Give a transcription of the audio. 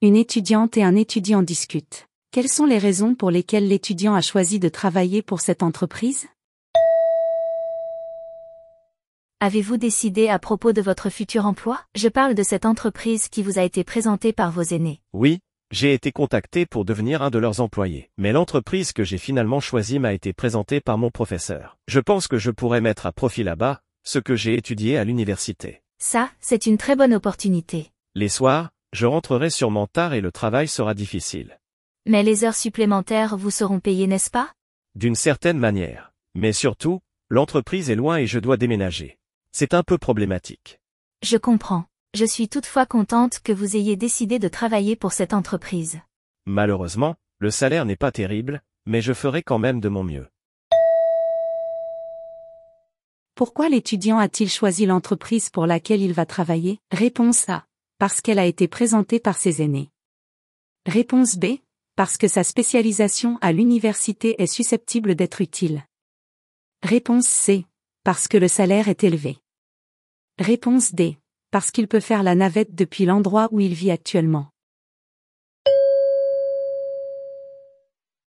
Une étudiante et un étudiant discutent. Quelles sont les raisons pour lesquelles l'étudiant a choisi de travailler pour cette entreprise? Avez-vous décidé à propos de votre futur emploi? Je parle de cette entreprise qui vous a été présentée par vos aînés. Oui, j'ai été contacté pour devenir un de leurs employés. Mais l'entreprise que j'ai finalement choisie m'a été présentée par mon professeur. Je pense que je pourrais mettre à profit là-bas, ce que j'ai étudié à l'université. Ça, c'est une très bonne opportunité. Les soirs, je rentrerai sûrement tard et le travail sera difficile. Mais les heures supplémentaires vous seront payées, n'est-ce pas? D'une certaine manière. Mais surtout, l'entreprise est loin et je dois déménager. C'est un peu problématique. Je comprends. Je suis toutefois contente que vous ayez décidé de travailler pour cette entreprise. Malheureusement, le salaire n'est pas terrible, mais je ferai quand même de mon mieux. Pourquoi l'étudiant a-t-il choisi l'entreprise pour laquelle il va travailler? Réponse A. Parce qu'elle a été présentée par ses aînés. Réponse B. Parce que sa spécialisation à l'université est susceptible d'être utile. Réponse C. Parce que le salaire est élevé. Réponse D. Parce qu'il peut faire la navette depuis l'endroit où il vit actuellement.